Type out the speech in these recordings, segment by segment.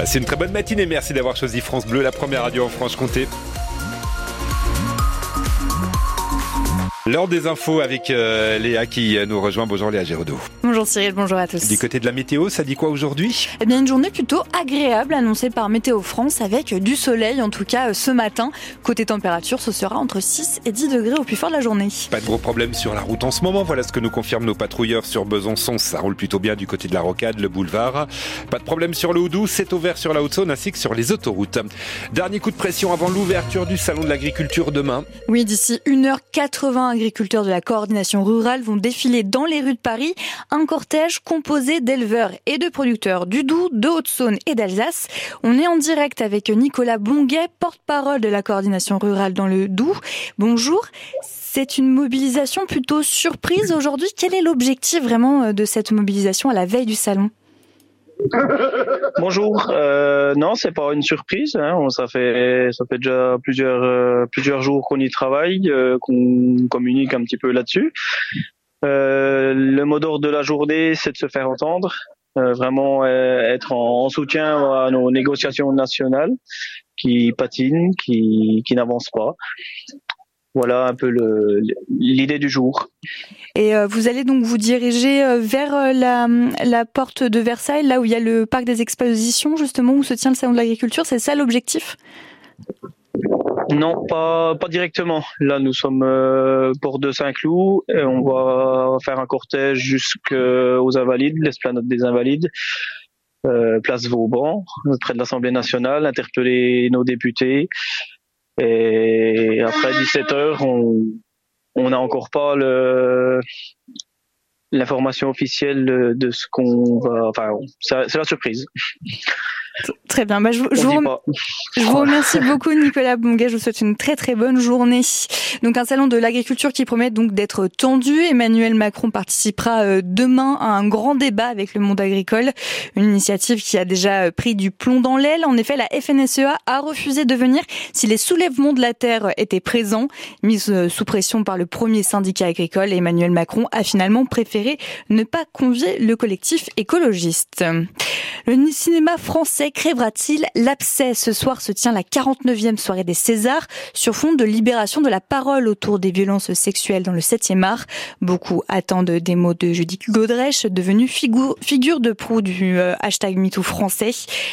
Passez une très bonne matinée. Merci d'avoir choisi France Bleu, la première radio en Franche-Comté. L'heure des infos avec euh, Léa qui nous rejoint. Bonjour Léa Géraudot. Bonjour Cyril, bonjour à tous. Du côté de la météo, ça dit quoi aujourd'hui? Eh bien une journée plutôt agréable annoncée par Météo France avec du soleil en tout cas euh, ce matin. Côté température, ce sera entre 6 et 10 degrés au plus fort de la journée. Pas de gros problème sur la route en ce moment. Voilà ce que nous confirment nos patrouilleurs sur Besançon. Ça roule plutôt bien du côté de la Rocade, le boulevard. Pas de problème sur le Houdou, c'est ouvert sur la Haute-Saône ainsi que sur les autoroutes. Dernier coup de pression avant l'ouverture du salon de l'agriculture demain. Oui, d'ici 1h80 agriculteurs de la coordination rurale vont défiler dans les rues de Paris un cortège composé d'éleveurs et de producteurs du Doubs, de Haute-Saône et d'Alsace. On est en direct avec Nicolas Bonguet, porte-parole de la coordination rurale dans le Doubs. Bonjour. C'est une mobilisation plutôt surprise aujourd'hui. Quel est l'objectif vraiment de cette mobilisation à la veille du salon? Bonjour. Euh, non, c'est pas une surprise. Hein. Ça fait ça fait déjà plusieurs euh, jours qu'on y travaille, euh, qu'on communique un petit peu là-dessus. Euh, le mot d'ordre de la journée, c'est de se faire entendre, vraiment être en, en, soutien à nos négociations nationales qui patinent, qui n'avancent pas. Voilà un peu l'idée du jour. Et euh, vous allez donc vous diriger euh, vers euh, la, porte de Versailles, là où il y a le parc des expositions, justement, où se tient le salon de l'agriculture. C'est ça l'objectif? Non, pas, directement. Là, nous sommes euh, de Saint-Cloud. Et on va faire un cortège jusqu'aux Invalides, l'esplanade des Invalides, place Vauban, près de l'Assemblée nationale, interpeller nos députés, et après 17 heures, on on n'a encore pas l'information officielle de ce qu'on va. Enfin, c'est la surprise. Très bien. Bah, je, je, vous je, vous remercie beaucoup, Nicolas Bonguet. Je vous souhaite une très très bonne journée. Donc un salon de l'agriculture qui promet donc d'être tendu. Emmanuel Macron participera euh, demain à un grand débat avec le monde agricole. Une initiative qui a déjà euh, pris du plomb dans l'aile. En effet, la FNSEA a refusé de venir si les soulèvements de la terre étaient présents. Mise euh, sous pression par le premier syndicat agricole, Emmanuel Macron a finalement préféré ne pas convier le collectif écologiste. Le cinéma français crèvera-t-il l'abcès Ce soir se tient la 49e soirée des Césars sur fond de libération de la parole autour des violences sexuelles dans le 7e art. Beaucoup attendent des mots de Judith Godrèche, devenue figure, figure de proue du euh, hashtag MeToo français.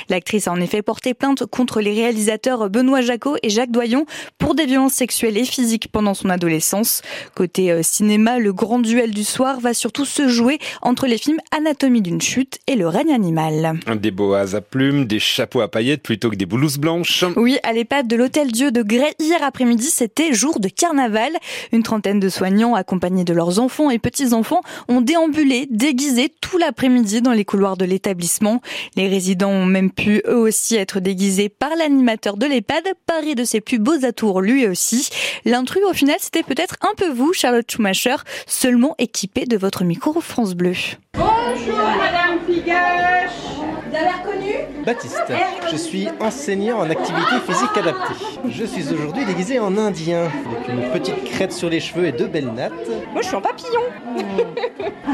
L'actrice a en effet porté plainte contre les réalisateurs Benoît Jacot et Jacques Doyon pour des violences sexuelles et physiques pendant son adolescence. Côté euh, cinéma, le grand duel du soir va surtout se jouer entre les films Anatomie d'une chute et Le règne animal. Des boas à plumes, des chapeaux à paillettes plutôt que des blouses blanches. Oui, à l'EHPAD de l'Hôtel Dieu de Grès, hier après-midi, c'était jour de carnaval. Une trentaine de soignants, accompagnés de leurs enfants et petits-enfants, ont déambulé, déguisés tout l'après-midi dans les couloirs de l'établissement. Les résidents ont même pu eux aussi être déguisés par l'animateur de l'EHPAD, paré de ses plus beaux atours lui aussi. L'intrus, au final, c'était peut-être un peu vous, Charlotte Schumacher, seulement équipée de votre micro France Bleu. Bonjour, Madame Figache vous avez reconnu Baptiste, je suis enseignant en activité physique adaptée. Je suis aujourd'hui déguisé en indien, avec une petite crête sur les cheveux et deux belles nattes. Moi je suis en papillon.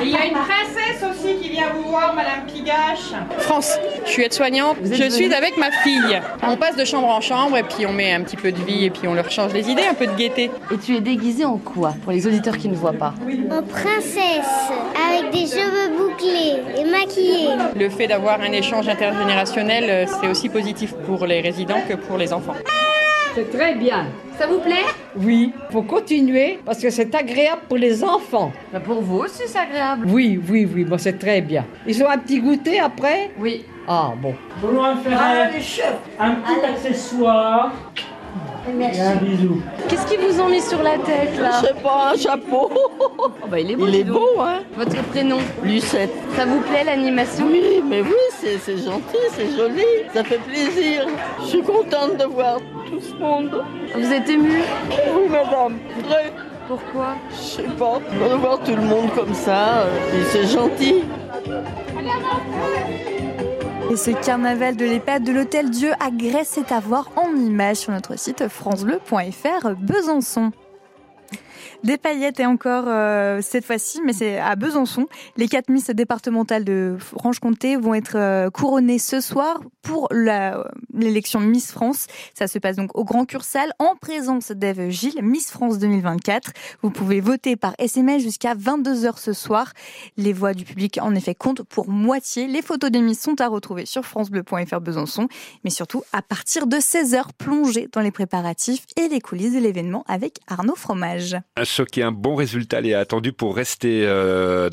il y a une princesse aussi qui vient vous voir, Madame Pigache. France, je suis aide-soignante. Je suis avec ma fille. On passe de chambre en chambre et puis on met un petit peu de vie et puis on leur change les idées, un peu de gaieté. Et tu es déguisée en quoi pour les auditeurs qui ne voient pas? En princesse, avec des cheveux bouclés et maquillés. Le fait d'avoir un échange intergénérationnel, euh, c'est aussi positif pour les résidents que pour les enfants. C'est très bien. Ça vous plaît? Oui, faut continuer parce que c'est agréable pour les enfants. Mais pour vous aussi, c'est agréable. Oui, oui, oui, bon, c'est très bien. Ils ont un petit goûter après? Oui. Ah, bon. Bonjour, un ferret. Un petit accessoire. Merci. Et un bisou. Qu'est-ce qu'ils vous ont mis sur la tête là? Je sais pas, un chapeau. Oh, bah, il est beau. Il est beau, hein Votre prénom? Lucette. Ça vous plaît l'animation? Oui, mais oui, c'est gentil, c'est joli, ça fait plaisir. Je suis contente de voir tout ce monde. Vous êtes émue? Oui, madame. Très. Pourquoi? Je sais pas, de voir tout le monde comme ça, euh, c'est gentil. Et ce carnaval de l'EHPAD de l'Hôtel Dieu à Grèce est à voir en image sur notre site francebleu.fr Besançon. Des paillettes et encore euh, cette fois-ci, mais c'est à Besançon. Les quatre Miss départementales de Franche-Comté vont être euh, couronnées ce soir pour l'élection Miss France. Ça se passe donc au Grand Cursal en présence d'Ève Gilles, Miss France 2024. Vous pouvez voter par SMS jusqu'à 22h ce soir. Les voix du public en effet comptent pour moitié. Les photos des Miss sont à retrouver sur francebleu.fr Besançon, mais surtout à partir de 16h plongez dans les préparatifs et les coulisses de l'événement avec Arnaud Fromage choqué. Un bon résultat est attendu pour rester euh, dans